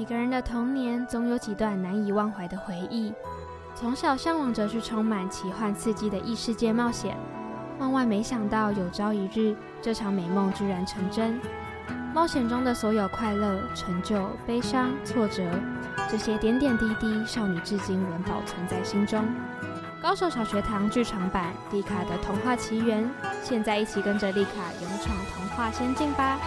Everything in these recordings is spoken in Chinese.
每个人的童年总有几段难以忘怀的回忆。从小向往着去充满奇幻刺激的异世界冒险，万万没想到有朝一日，这场美梦居然成真。冒险中的所有快乐、成就、悲伤、挫折，这些点点滴滴，少女至今仍保存在心中。高手小学堂剧场版《丽卡的童话奇缘》，现在一起跟着丽卡勇闯童话仙境吧！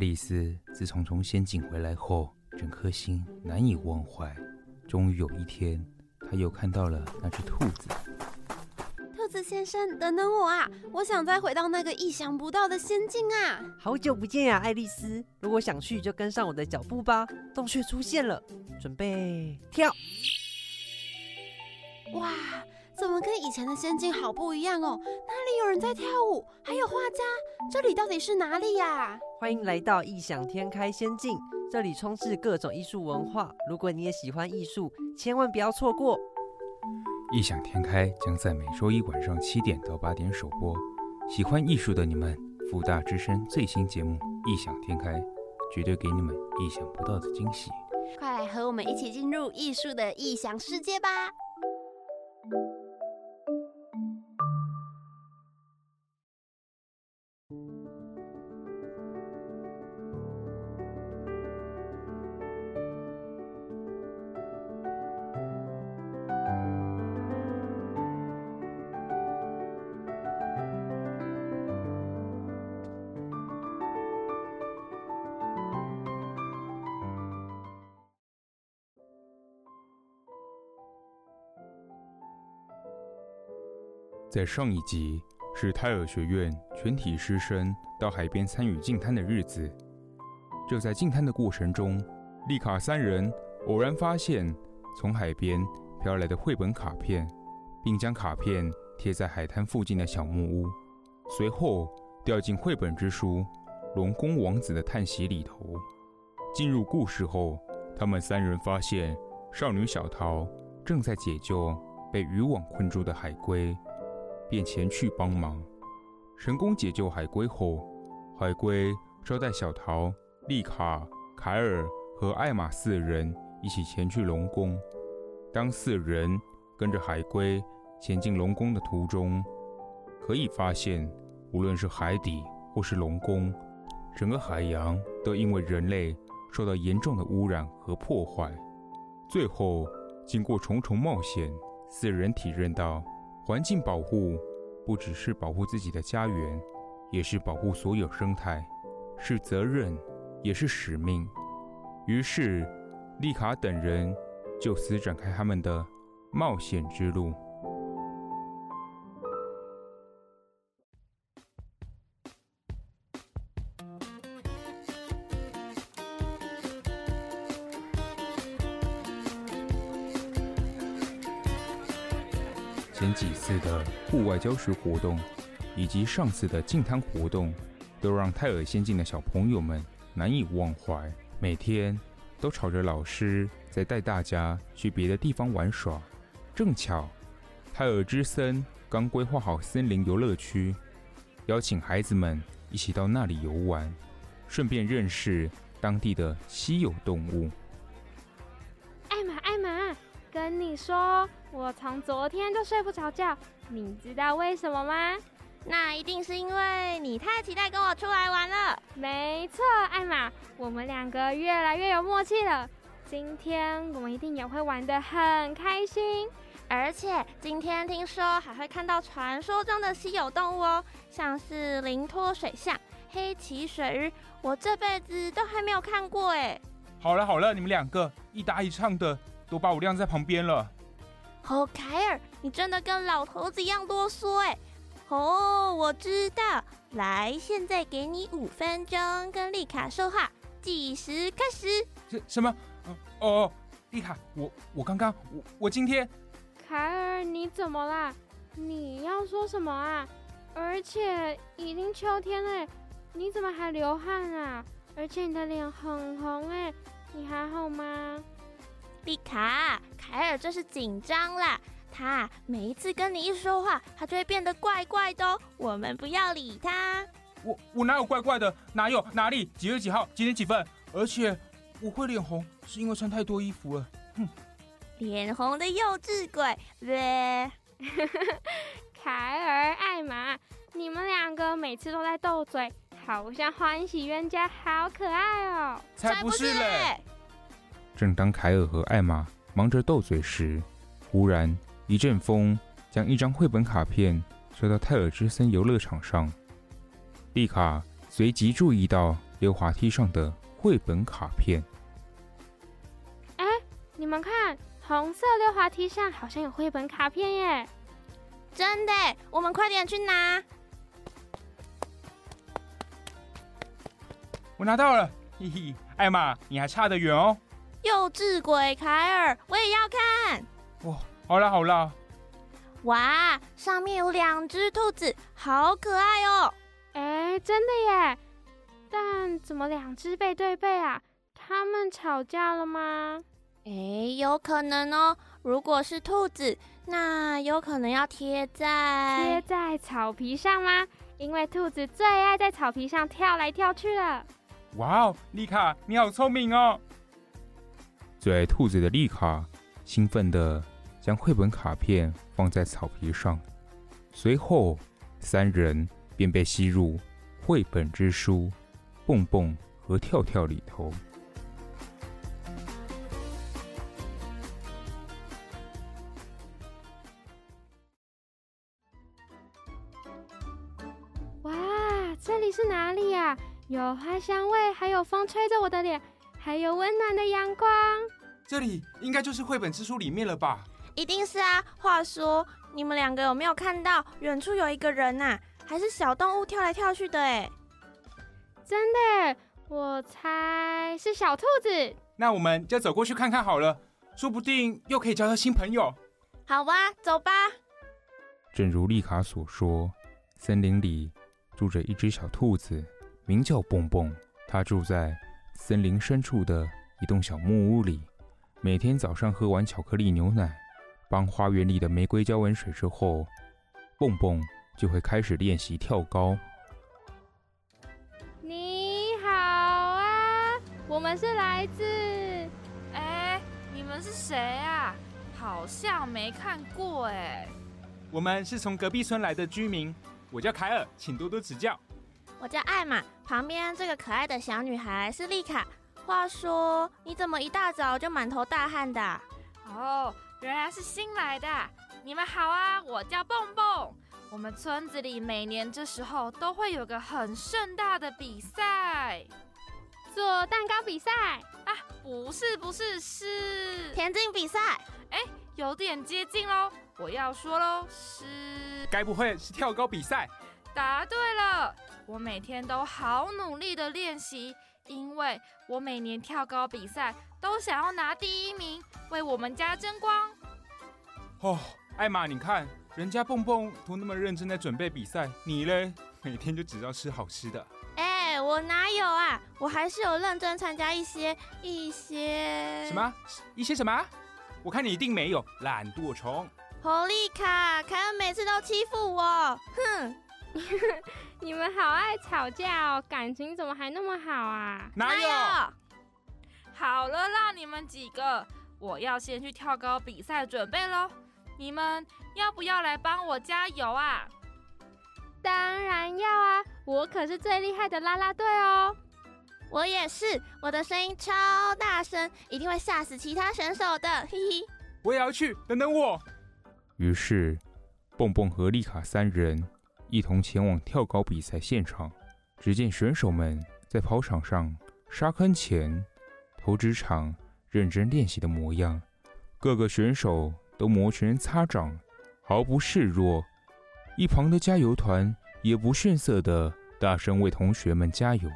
丽丝自从从仙境回来后，整颗心难以忘怀。终于有一天，她又看到了那只兔子。兔子先生，等等我啊！我想再回到那个意想不到的仙境啊！好久不见呀，爱丽丝！如果想去，就跟上我的脚步吧。洞穴出现了，准备跳！哇！怎么跟以前的仙境好不一样哦？哪里有人在跳舞？还有画家？这里到底是哪里呀？欢迎来到异想天开仙境，这里充斥各种艺术文化。如果你也喜欢艺术，千万不要错过。异想天开将在每周一晚上七点到八点首播。喜欢艺术的你们，福大之声最新节目《异想天开》，绝对给你们意想不到的惊喜。快来和我们一起进入艺术的异想世界吧！在上一集是泰尔学院全体师生到海边参与净滩的日子。就在净滩的过程中，丽卡三人偶然发现从海边飘来的绘本卡片，并将卡片贴在海滩附近的小木屋。随后掉进绘本之书《龙宫王子的叹息》里头。进入故事后，他们三人发现少女小桃正在解救被渔网困住的海龟。便前去帮忙，成功解救海龟后，海龟招待小桃、丽卡、凯尔和艾玛四人一起前去龙宫。当四人跟着海龟前进龙宫的途中，可以发现，无论是海底或是龙宫，整个海洋都因为人类受到严重的污染和破坏。最后，经过重重冒险，四人体认到。环境保护不只是保护自己的家园，也是保护所有生态，是责任，也是使命。于是，丽卡等人就此展开他们的冒险之路。户外教学活动，以及上次的净滩活动，都让泰尔仙境的小朋友们难以忘怀。每天都吵着老师在带大家去别的地方玩耍。正巧，泰尔之森刚规划好森林游乐区，邀请孩子们一起到那里游玩，顺便认识当地的稀有动物。你说。我从昨天就睡不着觉，你知道为什么吗？那一定是因为你太期待跟我出来玩了。没错，艾玛，我们两个越来越有默契了。今天我们一定也会玩得很开心，而且今天听说还会看到传说中的稀有动物哦，像是灵托水象、黑鳍水鱼，我这辈子都还没有看过哎。好了好了，你们两个一搭一唱的，都把我晾在旁边了。哦，凯尔，你真的跟老头子一样啰嗦哎！哦，我知道，来，现在给你五分钟跟丽卡说话，计时开始。什什么？哦哦，丽卡，我我刚刚我我今天，凯尔，你怎么啦？你要说什么啊？而且已经秋天了，你怎么还流汗啊？而且你的脸很红哎，你还好吗？丽卡，凯尔这是紧张啦。他每一次跟你一说话，他就会变得怪怪的哦。我们不要理他。我我哪有怪怪的？哪有哪里？几月几号？几点几分？而且我会脸红，是因为穿太多衣服了。哼，脸红的幼稚鬼。对，凯尔、艾玛，你们两个每次都在斗嘴，好像欢喜冤家，好可爱哦。才不是嘞！正当凯尔和艾玛忙着斗嘴时，忽然。一阵风将一张绘本卡片吹到泰尔之森游乐场上，丽卡随即注意到溜滑梯上的绘本卡片。哎，你们看，红色溜滑梯上好像有绘本卡片耶！真的，我们快点去拿。我拿到了，嘿嘿，艾玛，你还差得远哦。幼稚鬼凯尔，我也要看。哇！好啦好啦，哇，上面有两只兔子，好可爱哦！哎，真的耶！但怎么两只背对背啊？他们吵架了吗？哎，有可能哦。如果是兔子，那有可能要贴在贴在草皮上吗？因为兔子最爱在草皮上跳来跳去了。哇哦，丽卡，你好聪明哦！最爱兔子的丽卡，兴奋的。将绘本卡片放在草皮上，随后三人便被吸入绘本之书蹦蹦和跳跳里头。哇，这里是哪里呀？有花香味，还有风吹着我的脸，还有温暖的阳光。这里应该就是绘本之书里面了吧？一定是啊！话说，你们两个有没有看到远处有一个人呐？还是小动物跳来跳去的？哎，真的，我猜是小兔子。那我们就走过去看看好了，说不定又可以交到新朋友。好吧，走吧。正如丽卡所说，森林里住着一只小兔子，名叫蹦蹦。它住在森林深处的一栋小木屋里，每天早上喝完巧克力牛奶。帮花园里的玫瑰浇完水之后，蹦蹦就会开始练习跳高。你好啊，我们是来自……哎，你们是谁啊？好像没看过哎。我们是从隔壁村来的居民，我叫凯尔，请多多指教。我叫艾玛，旁边这个可爱的小女孩是丽卡。话说，你怎么一大早就满头大汗的？哦。原来是新来的，你们好啊！我叫蹦蹦。我们村子里每年这时候都会有个很盛大的比赛，做蛋糕比赛啊？不是，不是，是田径比赛。哎，有点接近喽。我要说喽，是……该不会是跳高比赛？答对了。我每天都好努力的练习，因为我每年跳高比赛都想要拿第一名。为我们家争光哦，艾玛，你看人家蹦蹦都那么认真在准备比赛，你嘞，每天就只知道吃好吃的。哎，我哪有啊？我还是有认真参加一些一些什么一些什么？我看你一定没有，懒惰虫。侯丽卡，凯恩每次都欺负我，哼！你们好爱吵架哦，感情怎么还那么好啊？哪有？好了啦，你们几个。我要先去跳高比赛准备喽，你们要不要来帮我加油啊？当然要啊，我可是最厉害的啦啦队哦！我也是，我的声音超大声，一定会吓死其他选手的，嘿嘿。我也要去，等等我。于是，蹦蹦和丽卡三人一同前往跳高比赛现场。只见选手们在跑场上、沙坑前、投掷场。认真练习的模样，各个选手都摩拳擦掌，毫不示弱。一旁的加油团也不逊色的大声为同学们加油。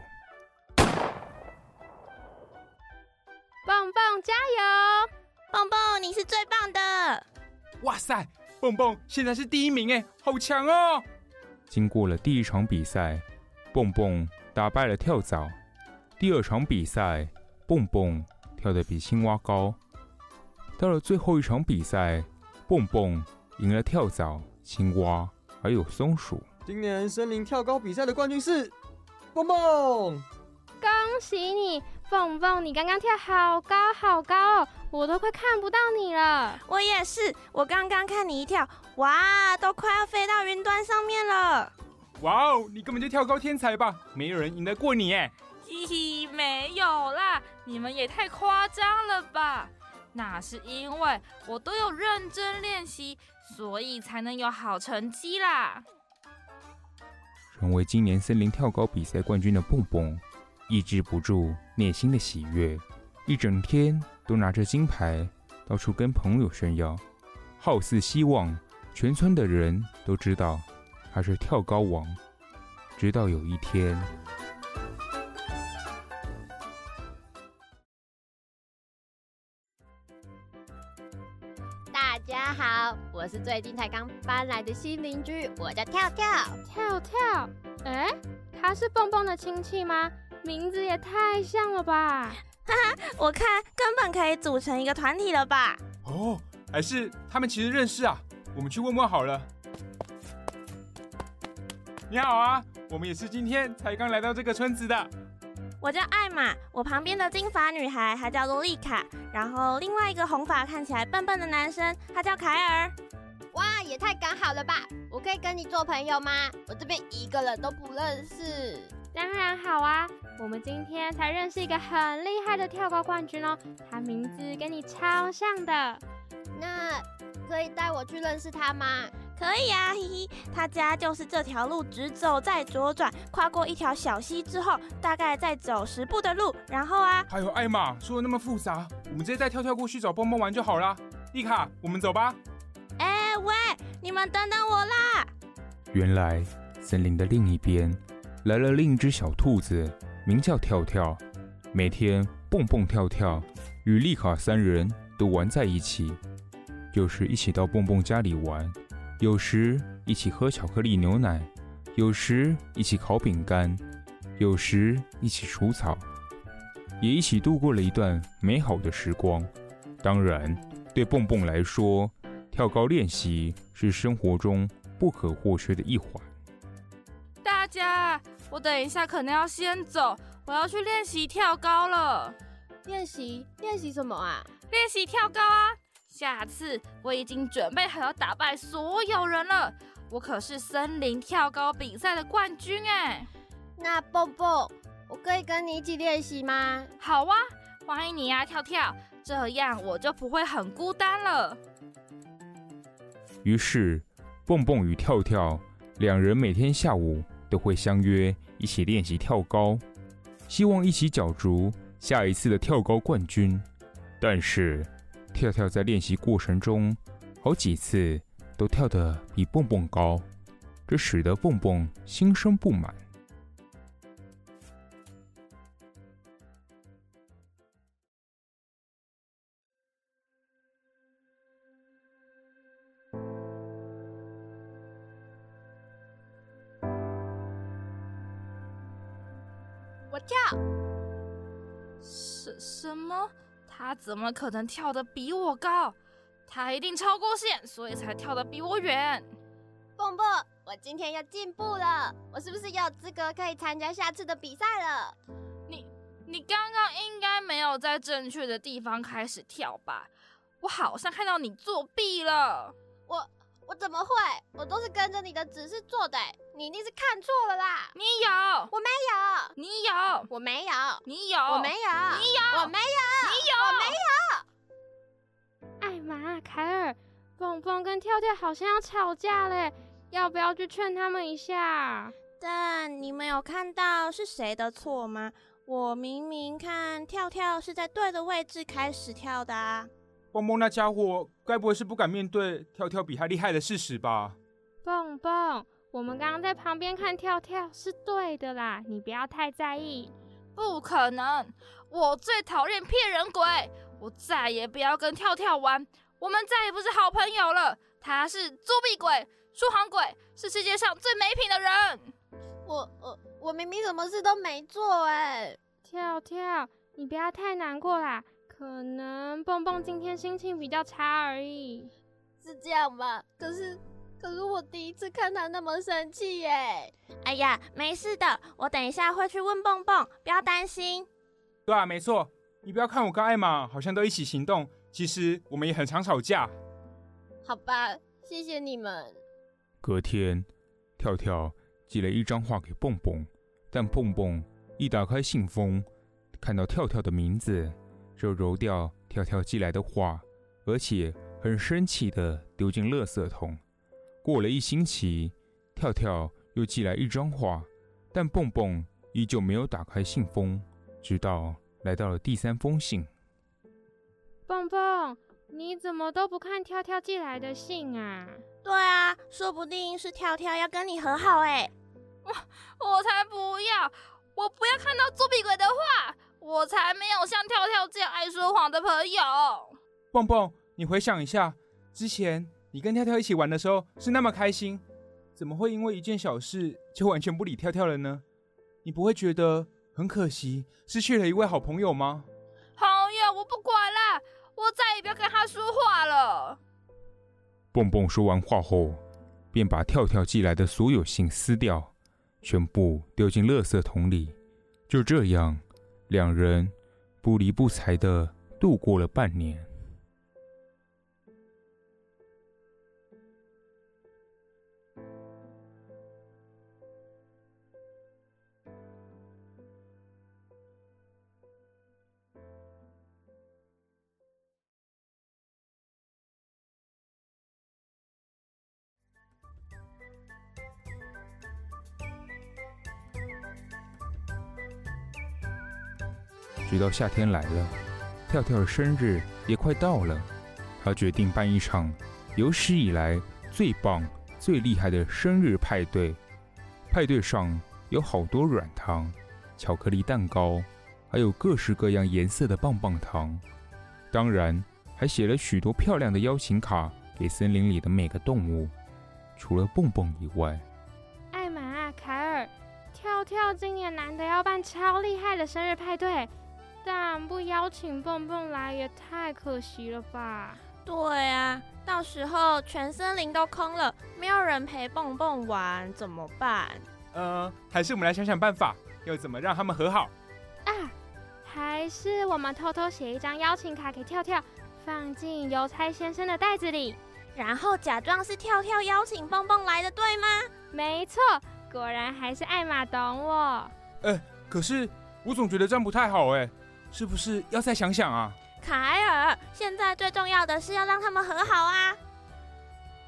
棒棒加油！棒棒你是最棒的！哇塞，棒棒现在是第一名哎，好强哦！经过了第一场比赛，蹦蹦打败了跳蚤。第二场比赛，蹦蹦。跳得比青蛙高，到了最后一场比赛，蹦蹦赢了跳蚤、青蛙还有松鼠。今年森林跳高比赛的冠军是蹦蹦。恭喜你，蹦蹦！你刚刚跳好高好高哦，我都快看不到你了。我也是，我刚刚看你一跳，哇，都快要飞到云端上面了。哇哦，你根本就跳高天才吧？没有人赢得过你哎！嘿嘿，没有啦，你们也太夸张了吧？那是因为我都有认真练习，所以才能有好成绩啦。成为今年森林跳高比赛冠军的蹦蹦。抑制不住内心的喜悦，一整天都拿着金牌到处跟朋友炫耀，好似希望全村的人都知道他是跳高王。直到有一天，大家好，我是最近才刚搬来的新邻居，我叫跳跳。跳跳，哎，他是蹦蹦的亲戚吗？名字也太像了吧！哈哈，我看根本可以组成一个团体了吧？哦，还是他们其实认识啊？我们去问问好了。你好啊，我们也是今天才刚来到这个村子的。我叫艾玛，我旁边的金发女孩她叫洛丽卡，然后另外一个红发看起来笨笨的男生他叫凯尔。哇，也太刚好了吧！我可以跟你做朋友吗？我这边一个人都不认识。当然好啊。我们今天才认识一个很厉害的跳高冠军哦，他名字跟你超像的。那可以带我去认识他吗？可以啊，嘿嘿，他家就是这条路，直走再左转，跨过一条小溪之后，大概再走十步的路，然后啊，还有艾玛说的那么复杂，我们直接带跳跳过去找蹦蹦玩就好啦。丽卡，我们走吧。哎喂，你们等等我啦！原来森林的另一边来了另一只小兔子。名叫跳跳，每天蹦蹦跳跳，与丽卡三人都玩在一起，有时一起到蹦蹦家里玩，有时一起喝巧克力牛奶，有时一起烤饼干，有时一起除草，也一起度过了一段美好的时光。当然，对蹦蹦来说，跳高练习是生活中不可或缺的一环。大家。我等一下可能要先走，我要去练习跳高了。练习练习什么啊？练习跳高啊！下次我已经准备好要打败所有人了。我可是森林跳高比赛的冠军哎！那蹦蹦，我可以跟你一起练习吗？好啊，欢迎你呀，跳跳，这样我就不会很孤单了。于是，蹦蹦与跳跳两人每天下午都会相约。一起练习跳高，希望一起角逐下一次的跳高冠军。但是，跳跳在练习过程中，好几次都跳得比蹦蹦高，这使得蹦蹦心生不满。么？他怎么可能跳得比我高？他一定超过线，所以才跳得比我远。蹦蹦，我今天要进步了，我是不是有资格可以参加下次的比赛了？你你刚刚应该没有在正确的地方开始跳吧？我好像看到你作弊了。我。怎么会？我都是跟着你的指示做的，你一定是看错了啦！你有，我没有；你有，我没有；你有，我没有；你有，我没有；你有，我没有。艾玛、凯尔、蹦蹦跟跳跳好像要吵架嘞，要不要去劝他们一下？但你们有看到是谁的错吗？我明明看跳跳是在对的位置开始跳的啊。蹦蹦那家伙，该不会是不敢面对跳跳比他厉害的事实吧？蹦蹦，我们刚刚在旁边看跳跳是对的啦，你不要太在意。不可能，我最讨厌骗人鬼，我再也不要跟跳跳玩，我们再也不是好朋友了。他是作弊鬼、说谎鬼，是世界上最没品的人。我我我明明什么事都没做哎！跳跳，你不要太难过啦。可能蹦蹦今天心情比较差而已，是这样吧？可是，可是我第一次看他那么生气耶！哎呀，没事的，我等一下会去问蹦蹦，不要担心。对啊，没错，你不要看我跟艾玛好像都一起行动，其实我们也很常吵架。好吧，谢谢你们。隔天，跳跳寄了一张画给蹦蹦，但蹦蹦一打开信封，看到跳跳的名字，就揉掉跳跳寄来的画，而且很生气的丢进垃圾桶。过了一星期，跳跳又寄来一张画，但蹦蹦依旧没有打开信封。直到来到了第三封信。蹦蹦，你怎么都不看跳跳寄来的信啊？对啊，说不定是跳跳要跟你和好哎。我我才不要，我不要看到作我才没有像跳跳这样爱说谎的朋友。蹦蹦，你回想一下，之前你跟跳跳一起玩的时候是那么开心，怎么会因为一件小事就完全不理跳跳了呢？你不会觉得？很可惜，失去了一位好朋友吗？好呀，我不管了，我再也不要跟他说话了。蹦蹦说完话后，便把跳跳寄来的所有信撕掉，全部丢进垃圾桶里。就这样，两人不离不睬的度过了半年。直到夏天来了，跳跳的生日也快到了，他决定办一场有史以来最棒、最厉害的生日派对。派对上有好多软糖、巧克力蛋糕，还有各式各样颜色的棒棒糖，当然还写了许多漂亮的邀请卡给森林里的每个动物。除了蹦蹦以外，艾玛，凯尔，跳跳今年难得要办超厉害的生日派对。但不邀请蹦蹦来也太可惜了吧？对啊，到时候全森林都空了，没有人陪蹦蹦玩，怎么办？呃，还是我们来想想办法，要怎么让他们和好？啊，还是我们偷偷写一张邀请卡给跳跳，放进邮差先生的袋子里，然后假装是跳跳邀请蹦蹦来的，对吗？没错，果然还是艾玛懂我。呃，可是我总觉得这样不太好哎。是不是要再想想啊？凯尔，现在最重要的是要让他们和好啊！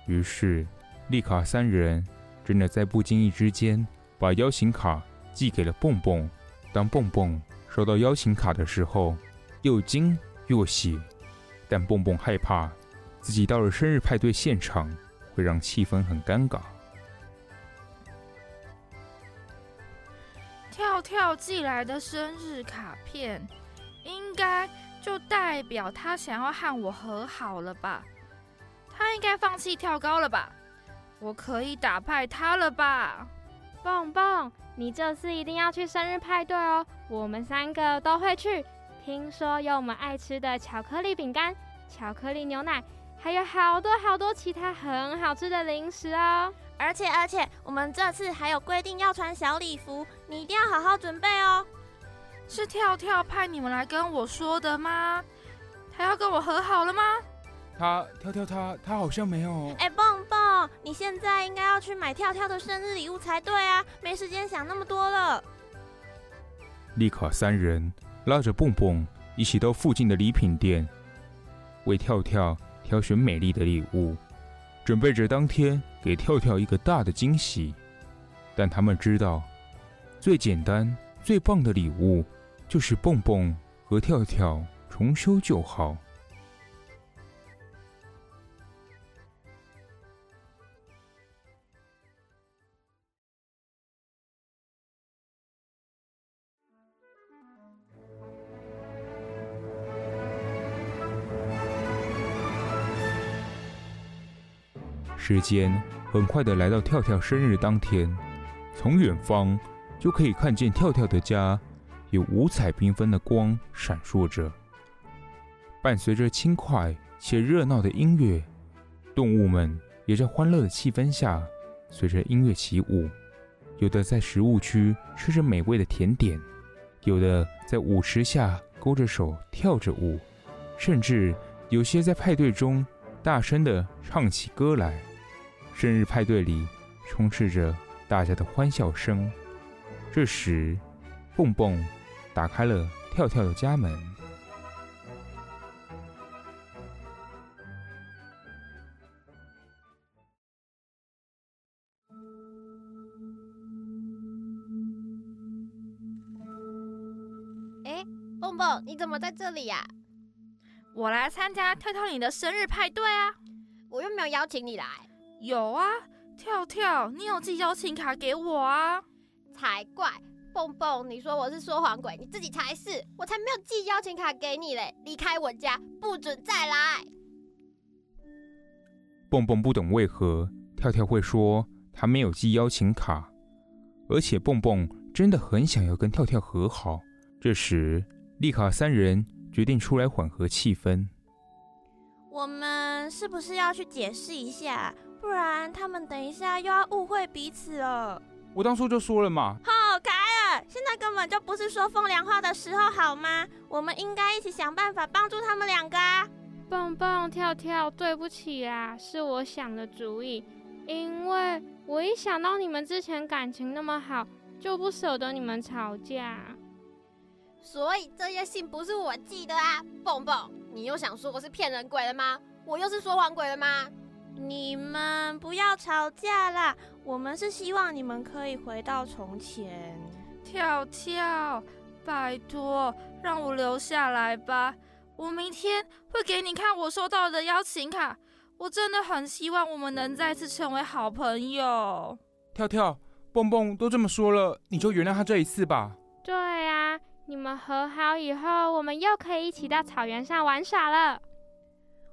于是，丽卡三人真的在不经意之间把邀请卡寄给了蹦蹦。当蹦蹦收到邀请卡的时候，又惊又喜，但蹦蹦害怕自己到了生日派对现场会让气氛很尴尬。跳跳寄来的生日卡片。应该就代表他想要和我和好了吧？他应该放弃跳高了吧？我可以打败他了吧？蹦蹦，你这次一定要去生日派对哦！我们三个都会去。听说有我们爱吃的巧克力饼干、巧克力牛奶，还有好多好多其他很好吃的零食哦！而且而且，我们这次还有规定要穿小礼服，你一定要好好准备哦！是跳跳派你们来跟我说的吗？他要跟我和好了吗？他跳跳他他好像没有。哎，蹦蹦，你现在应该要去买跳跳的生日礼物才对啊，没时间想那么多了。丽卡三人拉着蹦蹦一起到附近的礼品店，为跳跳挑选美丽的礼物，准备着当天给跳跳一个大的惊喜。但他们知道，最简单、最棒的礼物。就是蹦蹦和跳跳重修旧好。时间很快的来到跳跳生日当天，从远方就可以看见跳跳的家。有五彩缤纷的光闪烁着，伴随着轻快且热闹的音乐，动物们也在欢乐的气氛下，随着音乐起舞。有的在食物区吃着美味的甜点，有的在舞池下勾着手跳着舞，甚至有些在派对中大声地唱起歌来。生日派对里充斥着大家的欢笑声。这时，蹦蹦打开了跳跳的家门。哎，蹦蹦，你怎么在这里呀？我来参加跳跳你的生日派对啊！我又没有邀请你来。有啊，跳跳，你有寄邀请卡给我啊。才怪！蹦蹦，你说我是说谎鬼，你自己才是，我才没有寄邀请卡给你嘞！离开我家，不准再来！蹦蹦不懂为何跳跳会说他没有寄邀请卡，而且蹦蹦真的很想要跟跳跳和好。这时，丽卡三人决定出来缓和气氛。我们是不是要去解释一下？不然他们等一下又要误会彼此了。我当初就说了嘛。好，凯尔，现在根本就不是说风凉话的时候，好吗？我们应该一起想办法帮助他们两个啊！蹦蹦跳跳，对不起啊，是我想的主意。因为我一想到你们之前感情那么好，就不舍得你们吵架。所以这些信不是我寄的啊，蹦蹦，你又想说我是骗人鬼了吗？我又是说谎鬼了吗？你们不要吵架啦！我们是希望你们可以回到从前。跳跳，拜托，让我留下来吧。我明天会给你看我收到的邀请卡。我真的很希望我们能再次成为好朋友。跳跳，蹦蹦都这么说了，你就原谅他这一次吧。对啊，你们和好以后，我们又可以一起到草原上玩耍了。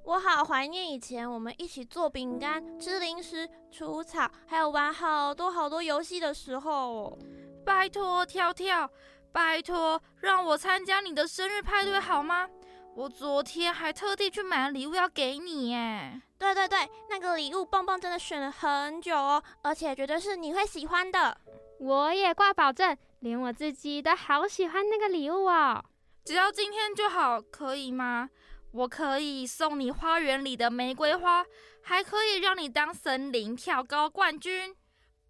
我好怀念以前我们一起做饼干、吃零食、除草，还有玩好多好多游戏的时候。拜托跳跳，拜托让我参加你的生日派对好吗？我昨天还特地去买了礼物要给你耶。对对对，那个礼物蹦蹦真的选了很久哦，而且绝对是你会喜欢的。我也挂保证，连我自己都好喜欢那个礼物哦。只要今天就好，可以吗？我可以送你花园里的玫瑰花，还可以让你当森林跳高冠军。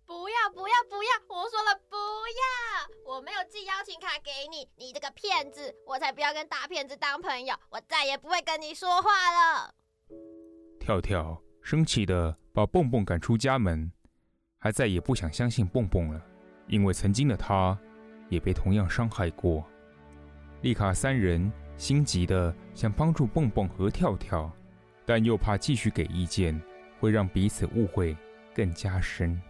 不要不要不要！我说了不要！我没有寄邀请卡给你，你这个骗子！我才不要跟大骗子当朋友！我再也不会跟你说话了。跳跳生气地把蹦蹦赶出家门，还再也不想相信蹦蹦了，因为曾经的他也被同样伤害过。丽卡三人。心急的想帮助蹦蹦和跳跳，但又怕继续给意见会让彼此误会更加深。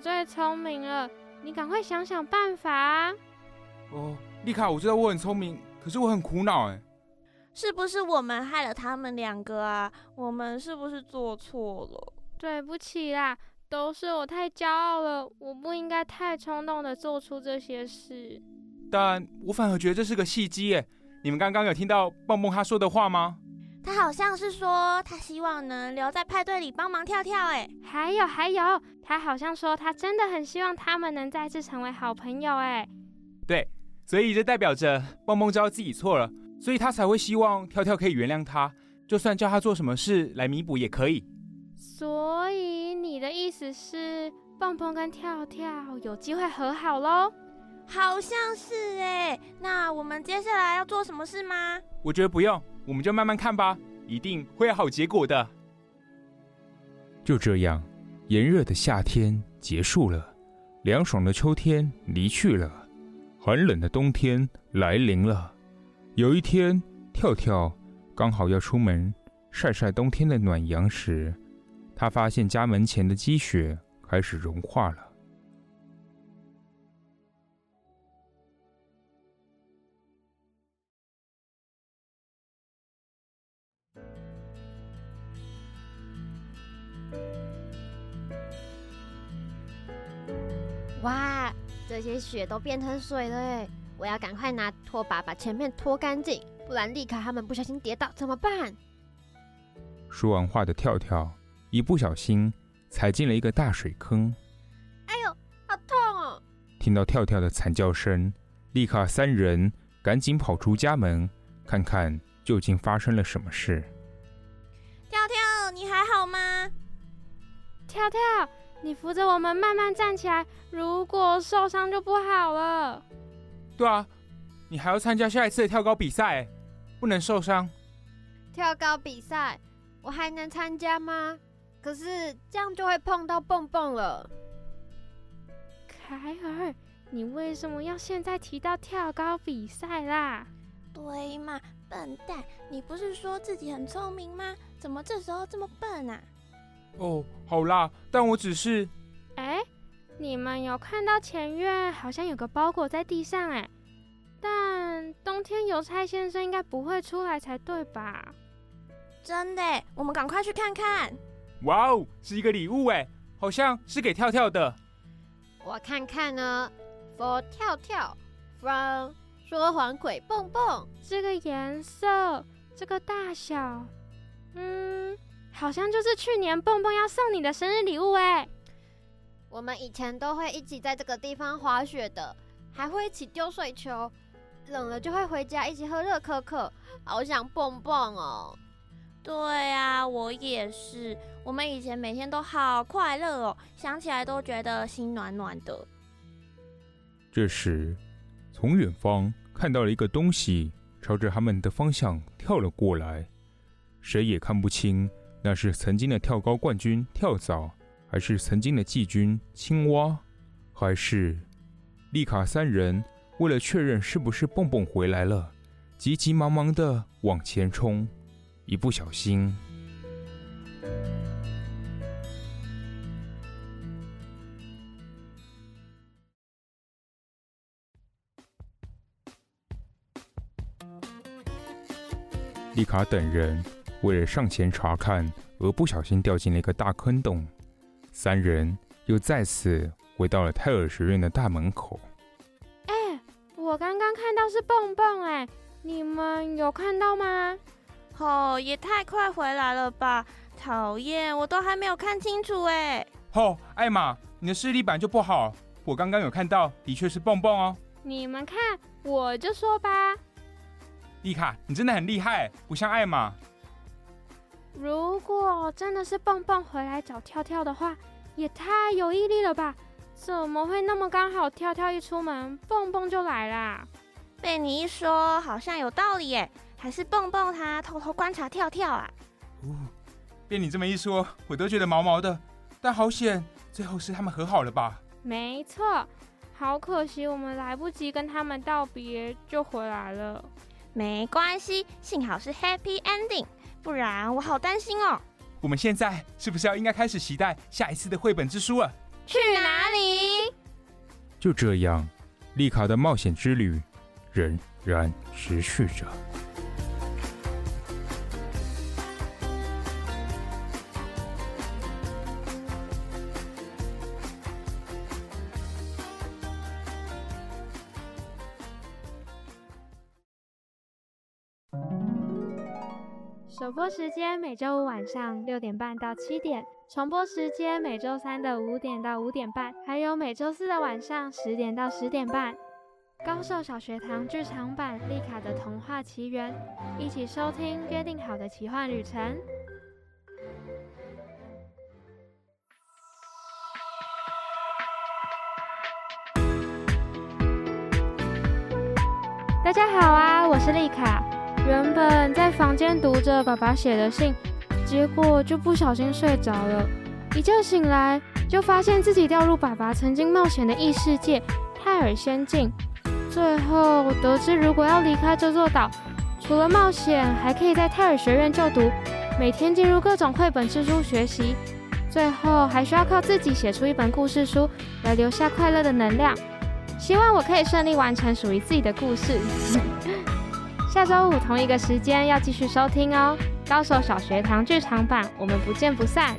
最聪明了，你赶快想想办法啊！哦，丽卡，我知道我很聪明，可是我很苦恼哎。是不是我们害了他们两个啊？我们是不是做错了？对不起啦，都是我太骄傲了，我不应该太冲动的做出这些事。但我反而觉得这是个契机耶！你们刚刚有听到蹦蹦他说的话吗？他好像是说他希望能留在派对里帮忙跳跳。哎，还有还有，他好像说他真的很希望他们能再次成为好朋友。哎，对，所以这代表着蹦蹦知道自己错了，所以他才会希望跳跳可以原谅他，就算叫他做什么事来弥补也可以。所以你的意思是蹦蹦跟跳跳有机会和好喽？好像是哎，那我们接下来要做什么事吗？我觉得不用，我们就慢慢看吧，一定会有好结果的。就这样，炎热的夏天结束了，凉爽的秋天离去了，寒冷的冬天来临了。有一天，跳跳刚好要出门晒晒冬天的暖阳时，他发现家门前的积雪开始融化了。哇，这些雪都变成水了哎！我要赶快拿拖把把前面拖干净，不然丽卡他们不小心跌倒怎么办？说完话的跳跳一不小心踩进了一个大水坑。哎呦，好痛哦！听到跳跳的惨叫声，丽卡三人赶紧跑出家门，看看究竟发生了什么事。跳跳，你还好吗？跳跳，你扶着我们慢慢站起来，如果受伤就不好了。对啊，你还要参加下一次的跳高比赛，不能受伤。跳高比赛，我还能参加吗？可是这样就会碰到蹦蹦了。凯尔，你为什么要现在提到跳高比赛啦？对嘛，笨蛋，你不是说自己很聪明吗？怎么这时候这么笨啊？哦，好啦，但我只是……哎。你们有看到前院好像有个包裹在地上哎，但冬天邮差先生应该不会出来才对吧？真的，我们赶快去看看。哇哦，是一个礼物哎，好像是给跳跳的。我看看呢，For 跳跳，From 说谎鬼蹦蹦，这个颜色，这个大小，嗯，好像就是去年蹦蹦要送你的生日礼物哎。我们以前都会一起在这个地方滑雪的，还会一起丢水球，冷了就会回家一起喝热可可，好想蹦蹦哦。对啊，我也是。我们以前每天都好快乐哦，想起来都觉得心暖暖的。这时，从远方看到了一个东西，朝着他们的方向跳了过来，谁也看不清那是曾经的跳高冠军跳蚤。还是曾经的季军青蛙，还是丽卡三人为了确认是不是蹦蹦回来了，急急忙忙的往前冲，一不小心，丽卡等人为了上前查看，而不小心掉进了一个大坑洞。三人又再次回到了泰尔学院的大门口。哎、欸，我刚刚看到是蹦蹦，哎，你们有看到吗？哦，也太快回来了吧！讨厌，我都还没有看清楚，哎。哦，艾玛，你的视力板就不好，我刚刚有看到，的确是蹦蹦哦。你们看，我就说吧。丽卡，你真的很厉害，不像艾玛。如果真的是蹦蹦回来找跳跳的话，也太有毅力了吧？怎么会那么刚好？跳跳一出门，蹦蹦就来啦。被你一说，好像有道理耶。还是蹦蹦他偷偷观察跳跳啊？哦，被你这么一说，我都觉得毛毛的。但好险，最后是他们和好了吧？没错，好可惜，我们来不及跟他们道别就回来了。没关系，幸好是 Happy Ending。不然我好担心哦。我们现在是不是要应该开始期待下一次的绘本之书了？去哪里？就这样，丽卡的冒险之旅仍然持续着。首播时间每周五晚上六点半到七点，重播时间每周三的五点到五点半，还有每周四的晚上十点到十点半。高兽小学堂剧场版《丽卡的童话奇缘》，一起收听约定好的奇幻旅程。大家好啊，我是丽卡。原本在房间读着爸爸写的信，结果就不小心睡着了。一觉醒来，就发现自己掉入爸爸曾经冒险的异世界泰尔仙境。最后得知，如果要离开这座岛，除了冒险，还可以在泰尔学院就读，每天进入各种绘本之书学习。最后还需要靠自己写出一本故事书，来留下快乐的能量。希望我可以顺利完成属于自己的故事。下周五同一个时间要继续收听哦，《高手小学堂剧场版》，我们不见不散。